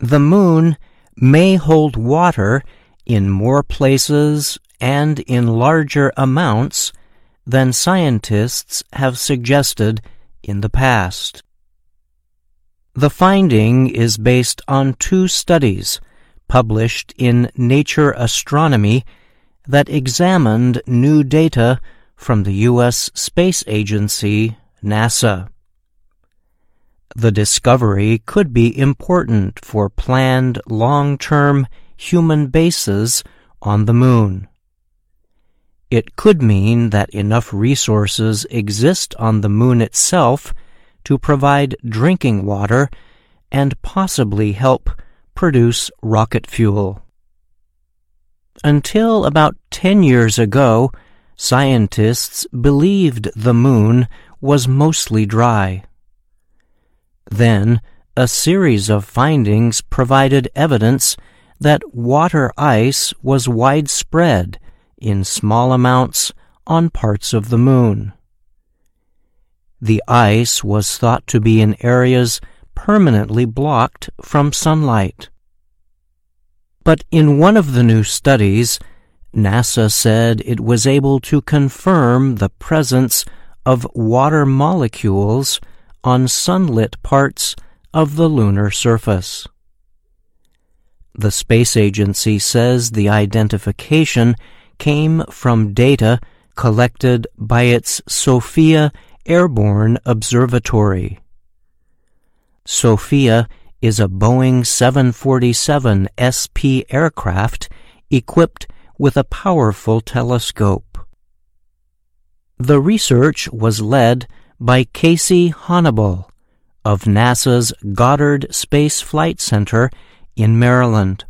The moon may hold water in more places and in larger amounts than scientists have suggested in the past. The finding is based on two studies published in Nature Astronomy that examined new data from the U.S. Space Agency, NASA. The discovery could be important for planned long-term human bases on the moon. It could mean that enough resources exist on the moon itself to provide drinking water and possibly help produce rocket fuel. Until about 10 years ago, scientists believed the moon was mostly dry. Then, a series of findings provided evidence that water ice was widespread in small amounts on parts of the moon. The ice was thought to be in areas permanently blocked from sunlight. But in one of the new studies, NASA said it was able to confirm the presence of water molecules on sunlit parts of the lunar surface. The space agency says the identification came from data collected by its SOFIA Airborne Observatory. SOFIA is a Boeing 747 SP aircraft equipped with a powerful telescope. The research was led by Casey Honniball of NASA's Goddard Space Flight Center in Maryland.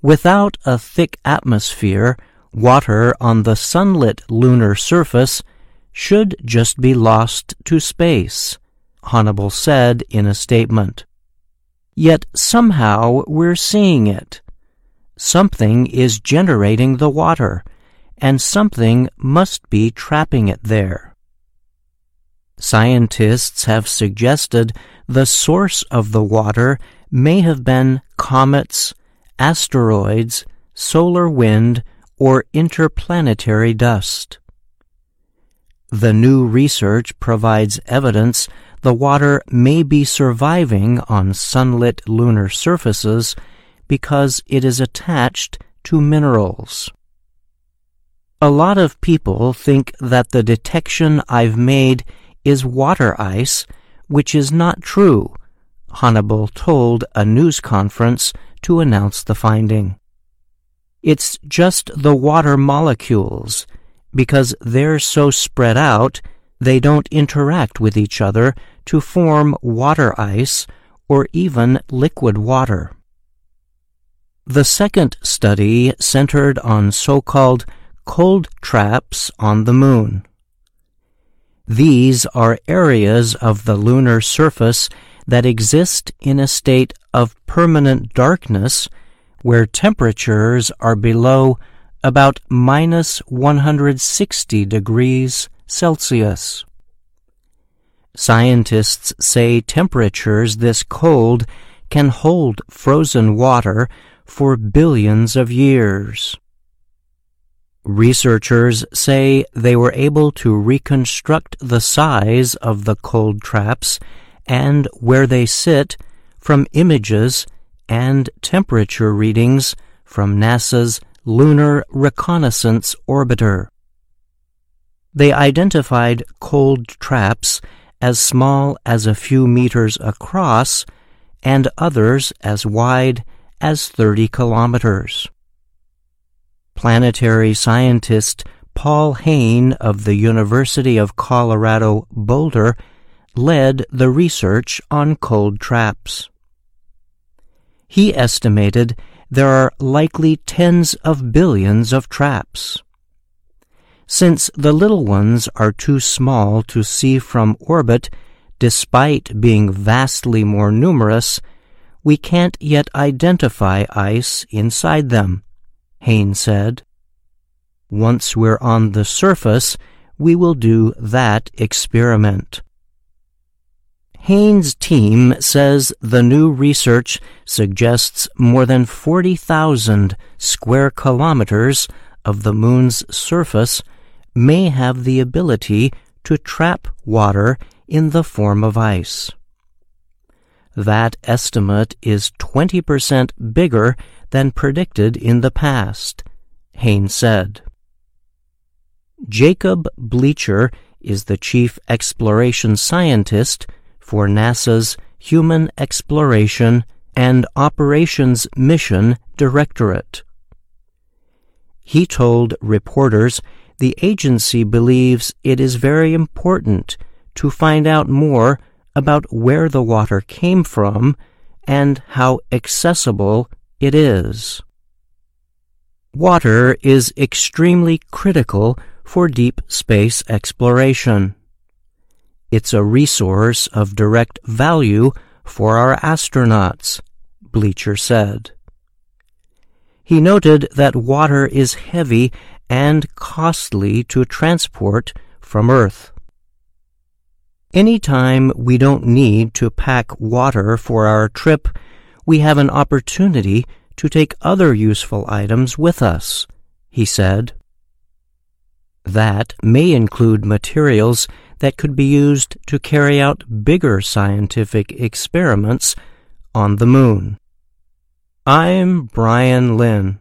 Without a thick atmosphere, water on the sunlit lunar surface should just be lost to space, Honniball said in a statement. Yet somehow we're seeing it. Something is generating the water, and something must be trapping it there. Scientists have suggested the source of the water may have been comets, asteroids, solar wind, or interplanetary dust. The new research provides evidence the water may be surviving on sunlit lunar surfaces because it is attached to minerals. A lot of people think that the detection I've made is water ice, which is not true Honniball told a news conference to announce the finding. It's just the water molecules, because they're so spread out, they don't interact with each other to form water ice or even liquid water. The second study centered on so-called cold traps on the moon. These are areas of the lunar surface that exist in a state of permanent darkness where temperatures are below about minus 160 degrees Celsius. Scientists say temperatures this cold can hold frozen water for billions of years. Researchers say they were able to reconstruct the size of the cold traps and where they sit from images and temperature readings from NASA's Lunar Reconnaissance Orbiter. They identified cold traps as small as a few meters across and others as wide as 30 kilometers. Planetary scientist Paul Hayne of the University of Colorado Boulder led the research on cold traps. He estimated there are likely tens of billions of traps. Since the little ones are too small to see from orbit, despite being vastly more numerous, we can't yet identify ice inside them, Hayne said. Once we're on the surface, we will do that experiment. Hayne's team says the new research suggests more than 40,000 square kilometers of the moon's surface may have the ability to trap water in the form of ice. That estimate is 20% bigger than predicted in the past, Haynes said. Jacob Bleacher is the chief exploration scientist for NASA's Human Exploration and Operations Mission Directorate. He told reporters the agency believes it is very important to find out more about where the water came from and how accessible it is. Water is extremely critical for deep space exploration. It's a resource of direct value for our astronauts, Bleacher said. He noted that water is heavy and costly to transport from Earth. Anytime we don't need to pack water for our trip, we have an opportunity to take other useful items with us, he said. That may include materials that could be used to carry out bigger scientific experiments on the moon. I'm Brian Lynn.